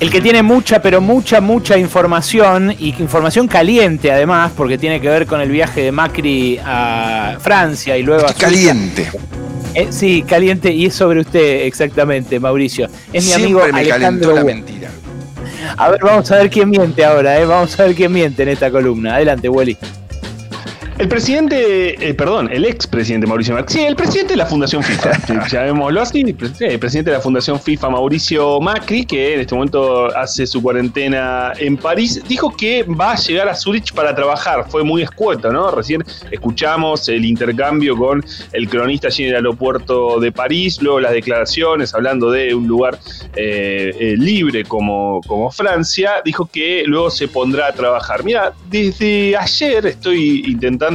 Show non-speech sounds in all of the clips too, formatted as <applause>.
el que tiene mucha, pero mucha, mucha información y información caliente además, porque tiene que ver con el viaje de Macri a Francia y luego a Caliente. Eh, sí, caliente y es sobre usted exactamente, Mauricio. Es mi amigo Siempre me Alejandro la mentira. A ver, vamos a ver quién miente ahora, ¿eh? Vamos a ver quién miente en esta columna. Adelante, Wally. El presidente, eh, perdón, el expresidente Mauricio Macri, sí, el presidente de la Fundación FIFA, <laughs> llamémoslo así, el presidente de la Fundación FIFA, Mauricio Macri, que en este momento hace su cuarentena en París, dijo que va a llegar a Zurich para trabajar. Fue muy escueto, ¿no? Recién escuchamos el intercambio con el cronista allí en el aeropuerto de París, luego las declaraciones hablando de un lugar eh, eh, libre como, como Francia, dijo que luego se pondrá a trabajar. Mira, desde ayer estoy intentando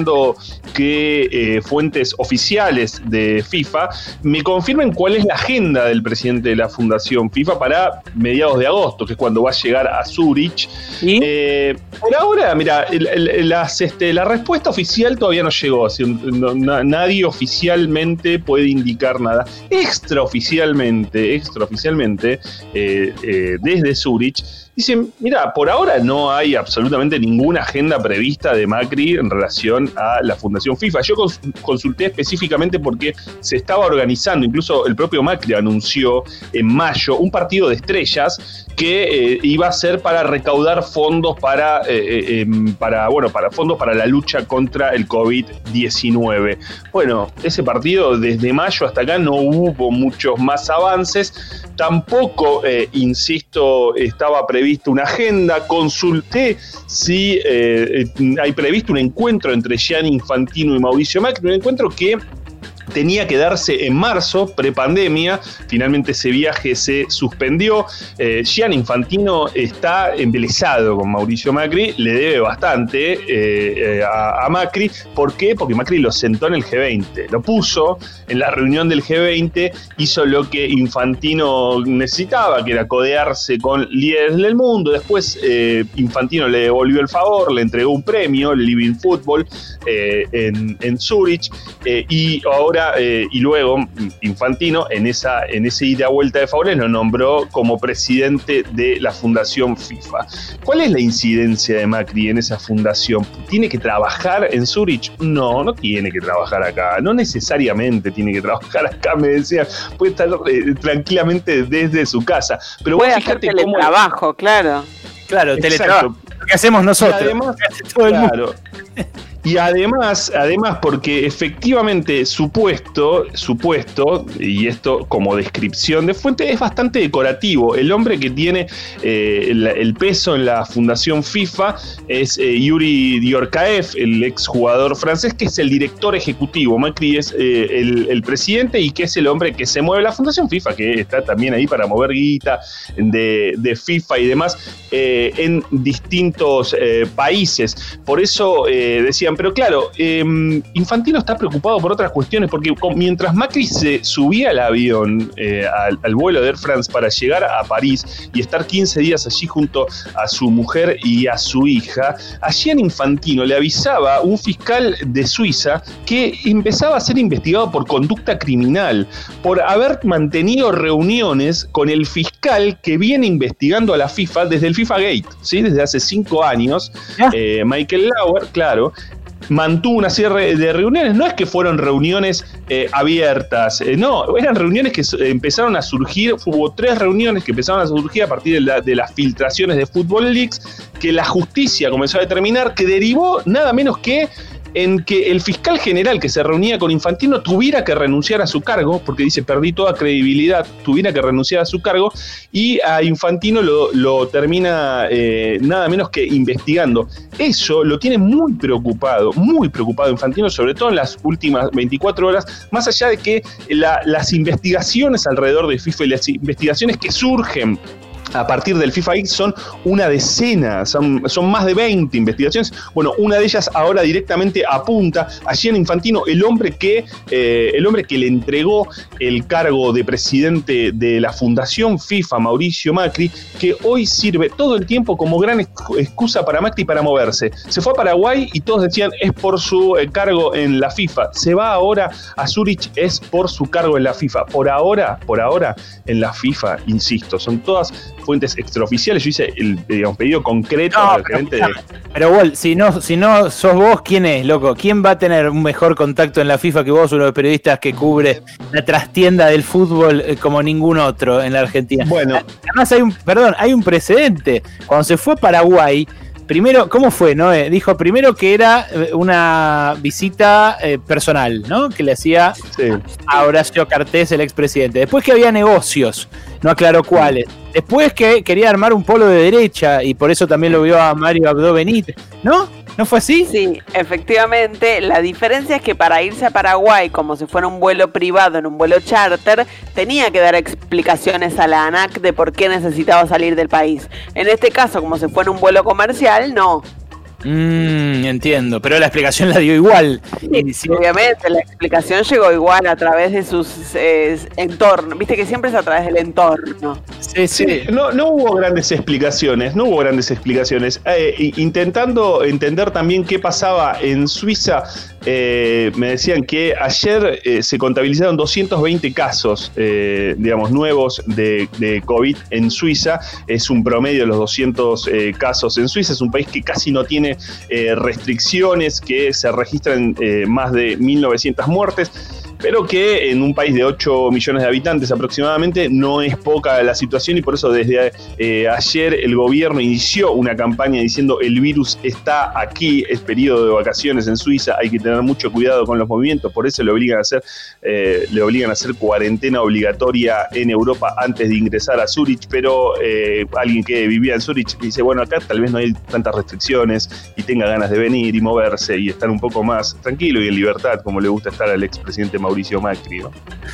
que eh, fuentes oficiales de FIFA me confirmen cuál es la agenda del presidente de la Fundación FIFA para mediados de agosto, que es cuando va a llegar a Zurich. ¿Y? Eh, por ahora, mira, el- el- las, este, la respuesta oficial todavía no llegó. así, no- na- nadie oficialmente puede indicar nada. Extraoficialmente, extraoficialmente, eh, desde Zurich, dicen, mira, por ahora no hay absolutamente ninguna agenda prevista de Macri en relación a la Fundación FIFA. Yo cons- consulté específicamente porque se estaba organizando, incluso el propio Macri anunció en mayo un partido de estrellas que eh, iba a ser para recaudar fondos para, eh, eh, em, para, bueno, para fondos para la lucha contra el COVID-19. Bueno, ese partido desde mayo hasta acá no hubo muchos más avances. Tampoco, insisto, estaba prevista una agenda. Consulté si eh, eh, hay previsto un encuentro entre Gianni Infantino y Mauricio Macri, un encuentro que tenía que darse en marzo, prepandemia. Finalmente ese viaje se suspendió. Eh, Gian Infantino está embelesado con Mauricio Macri, le debe bastante eh, eh, a, Macri. ¿Por qué? Porque Macri lo sentó en el G20, lo puso en la reunión del G20, hizo lo que Infantino necesitaba, que era codearse con líderes del mundo. Después Infantino le devolvió el favor, le entregó un premio, el Living Football, en, en Zurich. Y ahora, eh, y luego, Infantino, en esa, en ese ida vuelta de favores, lo nombró como presidente de la Fundación FIFA. ¿Cuál es la incidencia de Macri en esa fundación? ¿Tiene que trabajar en Zurich? No, no tiene que trabajar acá. No necesariamente tiene que trabajar acá, me decían. Puede estar eh, tranquilamente desde su casa. Pero vos Puede hacer fíjate cómo. teletrabajo, claro. Claro, teletrabajo. Lo que hacemos Y nosotros. además, Todo el mundo. claro. Y además, además, porque efectivamente supuesto, supuesto, y esto como descripción de fuente, es bastante decorativo. El hombre que tiene eh, el, peso en la fundación FIFA es eh, Yuri Diorkaev, el exjugador francés, que es el director ejecutivo. Macri es eh, el, presidente y que es el hombre que se mueve la fundación FIFA, que está también ahí para mover guita de, de FIFA y demás en distintos países. Por eso eh, pero claro, eh, Infantino está preocupado por otras cuestiones, porque mientras Macri se subía al avión, eh, al, al vuelo de Air France para llegar a París y estar 15 días allí junto a su mujer y a su hija, allí en Infantino le avisaba un fiscal de Suiza que empezaba a ser investigado por conducta criminal, por haber mantenido reuniones con el fiscal que viene investigando a la FIFA desde el FIFA Gate, ¿sí? desde hace cinco años, Ya. eh, Michael Lauer, claro, mantuvo una serie de reuniones, no es que fueron reuniones eh, abiertas, eh, no, eran reuniones que empezaron a surgir, hubo tres reuniones que empezaron a surgir a partir de las filtraciones de Football Leaks, que la justicia comenzó a determinar que derivó nada menos que en que el fiscal general que se reunía con Infantino tuviera que renunciar a su cargo, porque dice, perdí toda credibilidad, tuviera que renunciar a su cargo, y a Infantino lo, lo termina eh, nada menos que investigando. Eso lo tiene muy preocupado, muy preocupado Infantino, sobre todo en las últimas 24 horas, más allá de que la- las investigaciones alrededor de FIFA y las investigaciones que surgen a partir del FIFA X son una decena, son, más de 20 investigaciones. Bueno, una de ellas ahora directamente apunta a Gian Infantino, el hombre que, eh, el hombre que le entregó el cargo de presidente de la Fundación FIFA, Mauricio Macri, que hoy sirve todo el tiempo como gran excu- excusa para Macri para moverse. Se fue a Paraguay y todos decían es por su eh, cargo en la FIFA. Se va ahora a Zurich, es por su cargo en la FIFA. Por ahora, por ahora, en la FIFA, insisto, son todas fuentes extraoficiales. Yo hice el digamos, pedido concreto al gerente de. Pero, Walt, si no, si no sos vos, ¿quién es, loco? ¿Quién va a tener un mejor contacto en la FIFA que vos, uno de los periodistas que cubre la trastienda del fútbol eh, como ningún otro en la Argentina? Bueno. Además, hay un, perdón, hay un precedente. Cuando se fue a Paraguay Primero, ¿cómo fue? No? Eh, dijo primero que era eh, una visita eh, personal, ¿no? Que le hacía a Horacio Cartés, el expresidente. Después que había negocios, no aclaró cuáles. Después que quería armar un polo de derecha y por eso también lo vio a Mario Abdo Benítez, ¿no? ¿No fue así? Sí, efectivamente. La diferencia es que para irse a Paraguay, como si fuera un vuelo privado en un vuelo charter, tenía que dar explicaciones a la ANAC de por qué necesitaba salir del país. En este caso, como si fuera un vuelo comercial, no. Mmm, entiendo, pero la explicación la dio igual. obviamente, la explicación llegó igual a través de sus eh, entornos. Viste que siempre es a través del entorno. No, no hubo grandes explicaciones, no hubo grandes explicaciones. Eh, intentando entender también qué pasaba en Suiza, eh, me decían que ayer se contabilizaron 220 casos, digamos, nuevos de, de, COVID en Suiza. Es un promedio de los 200 casos en Suiza. Es un país que casi no tiene eh, restricciones, que se registran eh, más de 1.900 muertes pero que en un país de 8 millones de habitantes aproximadamente no es poca la situación y por eso desde eh, ayer el gobierno inició una campaña diciendo el virus está aquí, es periodo de vacaciones en Suiza, hay que tener mucho cuidado con los movimientos, por eso le obligan a hacer, eh, le obligan a hacer cuarentena obligatoria en Europa antes de ingresar a Zurich, pero eh, alguien que vivía en Zurich dice, bueno, acá tal vez no hay tantas restricciones y tenga ganas de venir y moverse y estar un poco más tranquilo y en libertad, como le gusta estar al expresidente Mauricio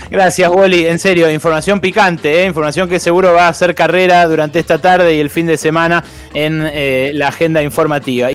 Gracias, Wally. En serio, información picante, ¿eh? información que seguro va a hacer carrera durante esta tarde y el fin de semana en eh, la agenda informativa.